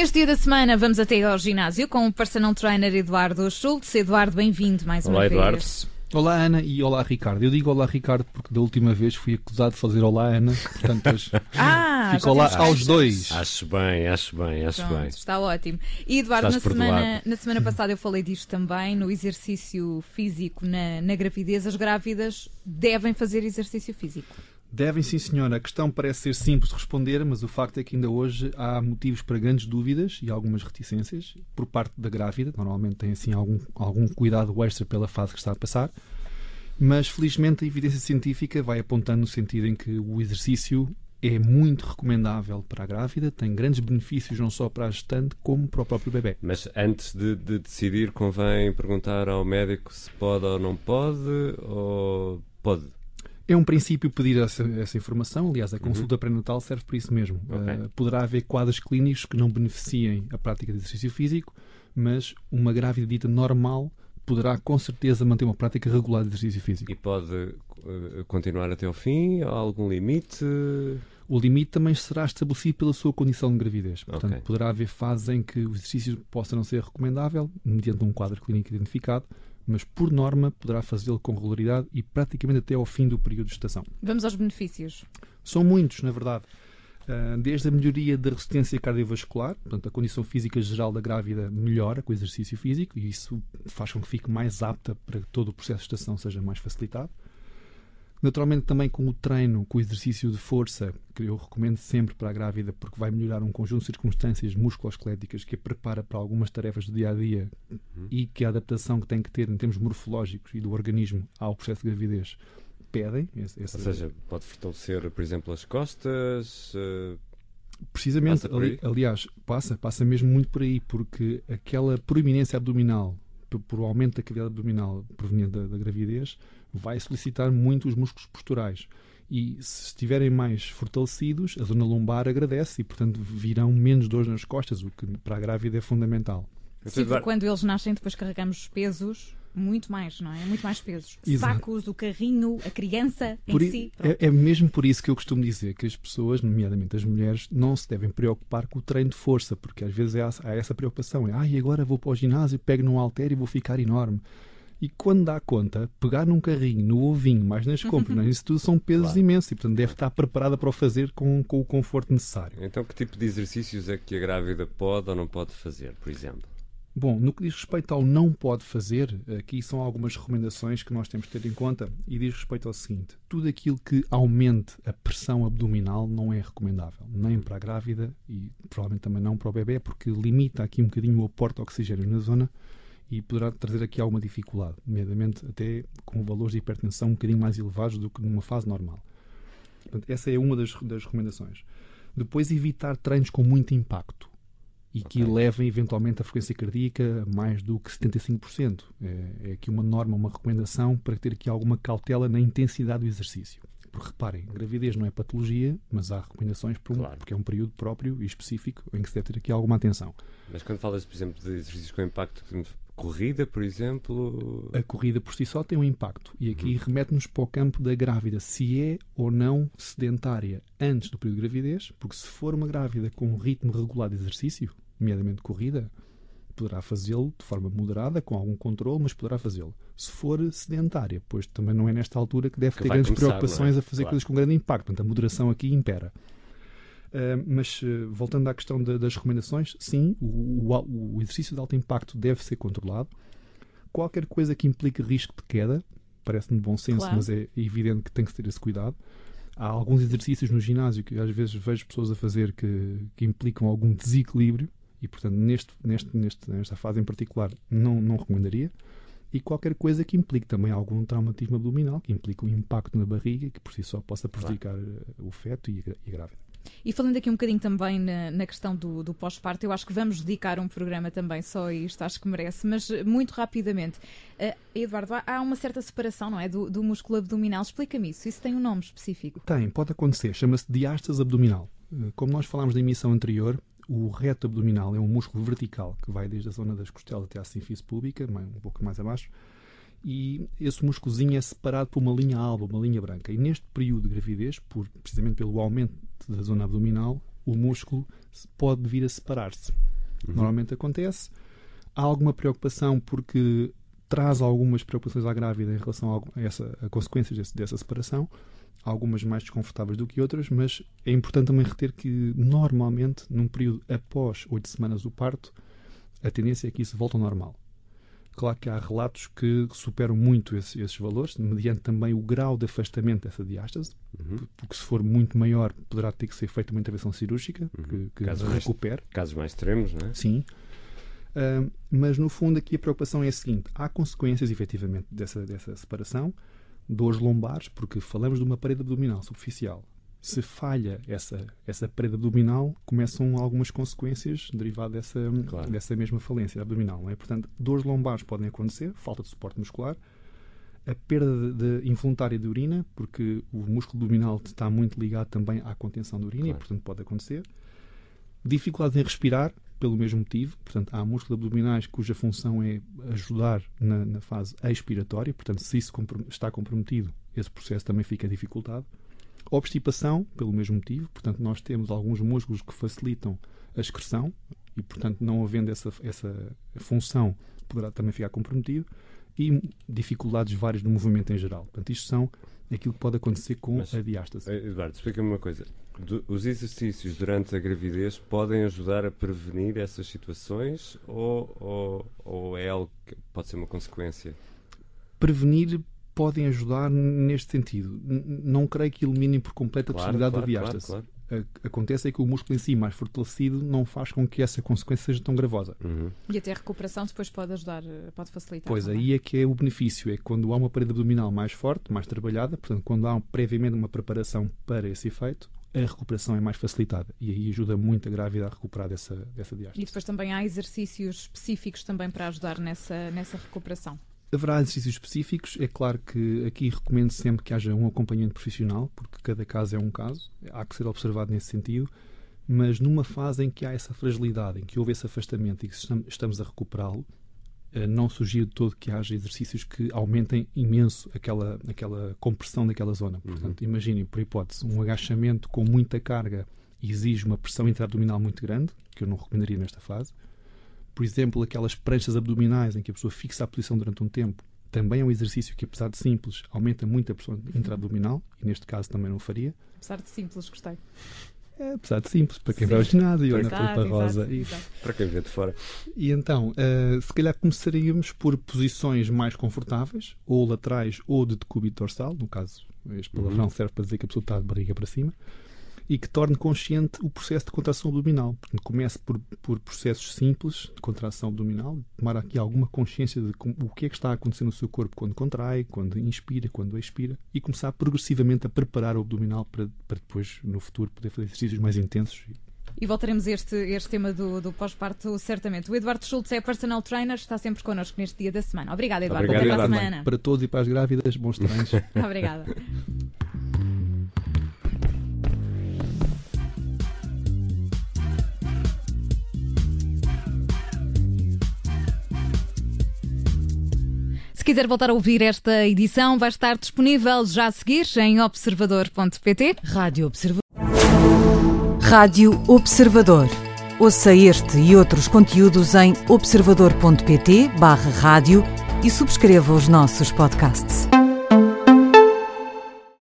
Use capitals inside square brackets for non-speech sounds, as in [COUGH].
Neste dia da semana vamos até ao ginásio com o personal trainer Eduardo Schultz. Eduardo, bem-vindo mais Olá, uma Eduardo. vez. Olá Ana e olá Ricardo. Eu digo olá Ricardo porque da última vez fui acusado de fazer olá Ana, portanto [LAUGHS] hoje Ah, fico olá aos dois. Acho bem, acho bem, acho Pronto, bem. está ótimo. E Eduardo, na semana, na [LAUGHS] semana passada eu falei disto também, no exercício físico na, na gravidez. As grávidas devem fazer exercício físico. Devem sim senhora. A questão parece ser simples de responder, mas o facto é que ainda hoje há motivos para grandes dúvidas e algumas reticências por parte da grávida. Normalmente tem assim algum, algum cuidado extra pela fase que está a passar. Mas felizmente a evidência científica vai apontando no sentido em que o exercício é muito recomendável para a grávida, tem grandes benefícios não só para a gestante como para o próprio bebê. Mas antes de, de decidir, convém perguntar ao médico se pode ou não pode, ou pode. É um princípio pedir essa, essa informação, aliás, a consulta pré-natal serve para isso mesmo. Uhum. Ok. Uh, poderá haver quadros clínicos que não beneficiem a prática de exercício físico, mas uma grávida dita normal poderá com certeza manter uma prática regular de exercício físico. E pode eh, continuar até ao fim? Há algum limite? O limite também será estabelecido pela sua condição de gravidez. Portanto, Ok. poderá haver fases em que o exercício possa não ser recomendável, mediante um quadro clínico identificado, mas por norma poderá fazê-lo com regularidade e praticamente até ao fim do período de gestação. Vamos aos benefícios. São muitos, na verdade. Ah, Desde a melhoria da resistência cardiovascular, portanto, a condição física geral da grávida melhora com o exercício físico e isso faz com que fique mais apta para que todo o processo de gestação seja mais facilitado. Naturalmente, também com o treino, com o exercício de força, que eu recomendo sempre para a grávida, porque vai melhorar um conjunto de circunstâncias musculoesqueléticas que a prepara para algumas tarefas do dia a dia e que a adaptação que tem que ter em termos morfológicos e do organismo ao processo de gravidez pedem. Esse, esse- Ou seja, pode fortalecer, por exemplo, as costas? eh, Precisamente, Passa ali- aliás, passa, passa mesmo muito por aí, porque aquela proeminência abdominal, por, aumento da cavidade abdominal proveniente da, da gravidez, vai solicitar muito os músculos posturais. E se estiverem mais fortalecidos, a zona lombar agradece e, portanto, virão menos dores nas costas, o que para a grávida é fundamental. Então, Sim, Eduardo, quando eles nascem, depois carregamos pesos, muito mais, não é? Muito mais pesos. Exato. Sacos, o carrinho, a criança Por em i- si. É, é mesmo por isso que eu costumo dizer que as pessoas, nomeadamente as mulheres, não se devem preocupar com o treino de força, porque às vezes há, há essa preocupação. É, ai, agora vou para o ginásio, pego num halter e vou ficar enorme. E quando dá conta, pegar num carrinho, no ovinho, mais nas compras, isso tudo são pesos Claro. imensos e, portanto, deve estar preparada para o fazer com, com o conforto necessário. Então, que tipo de exercícios é que a grávida pode ou não pode fazer, por exemplo? Bom, no que diz respeito ao não pode fazer, aqui são algumas recomendações que nós temos de ter em conta e diz respeito ao seguinte: tudo aquilo que aumente a pressão abdominal não é recomendável, nem para a grávida e provavelmente também não para o bebê, porque limita aqui um bocadinho o aporte de oxigênio na zona e poderá trazer aqui alguma dificuldade, nomeadamente até com valores de hipertensão um bocadinho mais elevados do que numa fase normal. Portanto, essa é uma das, das recomendações. Depois, evitar treinos com muito impacto e que Ok. levem eventualmente a frequência cardíaca a mais do que 75%. É, é aqui uma norma, uma recomendação para ter aqui alguma cautela na intensidade do exercício. Porque reparem, gravidez não é patologia, mas há recomendações para um, Claro. porque é um período próprio e específico em que se deve ter aqui alguma atenção. Mas quando falas, por exemplo, de exercícios com impacto, corrida, por exemplo, A corrida por si só tem um impacto e aqui remete-nos para o campo da grávida, se é ou não sedentária antes do período de gravidez, porque se for uma grávida com um ritmo regular de exercício, nomeadamente corrida, poderá fazê-lo de forma moderada, com algum controle, mas poderá fazê-lo. Se for sedentária, pois também não é nesta altura que deve Que ter grandes começar, preocupações não é? a fazer Claro. coisas com grande impacto. Portanto, a moderação aqui impera. Uh, mas uh, voltando à questão da- das recomendações, sim, o, o- o exercício de alto impacto deve ser controlado. Qualquer coisa que implique risco de queda, parece-me de bom senso, Claro. mas é evidente que tem que se ter esse cuidado. Há alguns exercícios no ginásio que às vezes vejo pessoas a fazer que, que implicam algum desequilíbrio e, portanto, neste, neste, neste, nesta fase em particular, não, não recomendaria. E qualquer coisa que implique também algum traumatismo abdominal, que implique um impacto na barriga, que por si só possa prejudicar eh, o feto e e a grávida. E falando aqui um bocadinho também na, na questão do, do pós-parto, eu acho que vamos dedicar um programa também só a isto, acho que merece, mas eh, muito rapidamente. Eh, Eduardo, há- uma certa separação, não é? Do, do músculo abdominal. Explica-me isso. Isso tem um nome específico. Tem, pode acontecer. Chama-se diástase abdominal. Eh, Como nós falámos na emissão anterior, o reto abdominal é um músculo vertical que vai desde a zona das costelas até à sínfise púbica, mais- um pouco mais abaixo, e esse músculozinho é separado por uma linha alba, uma linha branca. E neste período de gravidez, por, precisamente pelo aumento da zona abdominal, o músculo pode vir a separar-se. Uhum. Normalmente acontece. Há alguma preocupação porque traz algumas preocupações à grávida em relação a, essa, a consequências desse, dessa separação, algumas mais desconfortáveis do que outras, mas é importante também reter que normalmente, num período após oito semanas do parto, a tendência é que isso volte ao normal. Claro que há relatos que superam muito esses, esses valores, mediante também o grau de afastamento dessa diástase, uhum. porque se for muito maior, poderá ter que ser feita uma intervenção cirúrgica uhum. que, que casos recupere. Mais, casos mais extremos, não é? Sim. Uh, mas no fundo aqui a preocupação é a seguinte: há consequências efetivamente dessa, dessa separação, dores lombares, porque falamos de uma parede abdominal superficial se falha essa, essa parede abdominal, começam algumas consequências derivadas dessa, claro. dessa mesma falência abdominal. É? Portanto, dores lombares podem acontecer, falta de suporte muscular, a perda de, de involuntária de urina, porque o músculo abdominal está muito ligado também à contenção de urina claro. e, portanto, pode acontecer. Dificuldade em respirar, pelo mesmo motivo. Portanto, há músculos abdominais cuja função é ajudar na, na fase expiratória. Portanto, se isso está comprometido, esse processo também fica dificultado. Obstipação, pelo mesmo motivo, portanto, nós temos alguns músculos que facilitam a excreção e, portanto, não havendo essa, essa função, poderá também ficar comprometido. E dificuldades várias no movimento em geral. Portanto, isto são aquilo que pode acontecer com Mas, a diástase. Eh, Eduardo, explica-me uma coisa. os exercícios durante a gravidez podem ajudar a prevenir essas situações ou, ou, ou é algo que pode ser uma consequência? Prevenir podem ajudar neste sentido. Não creio que eliminem por completo a claro, possibilidade claro, da diástase. Claro, Acontece é que o músculo em si, mais fortalecido, não faz com que essa consequência seja tão gravosa. Uhum. E até a recuperação depois pode ajudar, pode facilitar. Pois também. aí é que é o benefício, é quando há uma parede abdominal mais forte, mais trabalhada, portanto, quando há previamente uma preparação para esse efeito, a recuperação é mais facilitada e aí ajuda muito a grávida a recuperar dessa, dessa diástase. E depois também há exercícios específicos também para ajudar nessa, nessa recuperação. Haverá exercícios específicos. É claro que aqui recomendo sempre que haja um acompanhamento profissional, porque cada caso é um caso. Há que ser observado nesse sentido. Mas numa fase em que há essa fragilidade, em que houve esse afastamento e que estamos a recuperá-lo, eh, não sugiro de todo que haja exercícios que aumentem imenso aquela, aquela compressão daquela zona. Uhum. Portanto, imaginem, por hipótese, um agachamento com muita carga exige uma pressão intraabdominal muito grande, que eu não recomendaria nesta fase por exemplo, aquelas pranchas abdominais em que a pessoa fixa a posição durante um tempo, também é um exercício que, apesar de simples, aumenta muito a pressão intra-abdominal, e neste caso também não faria. Apesar de simples, gostei. É, apesar de simples, para quem Sim. vai ao ginásio ou na polpa rosa. Exato, exato. Para quem vê de fora. E então, uh, se calhar começaríamos por posições mais confortáveis, ou laterais ou de decúbito dorsal, no caso, este palavrão uhum. serve para dizer que a pessoa está de barriga para cima e que torne consciente o processo de contração abdominal. Portanto, comece por, por processos simples de contração abdominal, tomar aqui alguma consciência de o que é que está a acontecer no seu corpo quando contrai, quando inspira, quando expira, e começar progressivamente a preparar o abdominal para, para depois, no futuro, poder fazer exercícios mais intensos e voltaremos a este, este tema do, do pós-parto, certamente. O Eduardo Schultz é personal trainer, está sempre connosco neste dia da semana. Obrigada, Eduardo. Obrigado, Até para a semana. Para todos e para as grávidas, bons treinos. [LAUGHS] Obrigada. Quiser voltar a ouvir esta edição, vai estar disponível já a seguir em observador.pt. Rádio Observador. Rádio Observador. Ouça este e outros conteúdos em observador.pt/barra rádio e subscreva os nossos podcasts.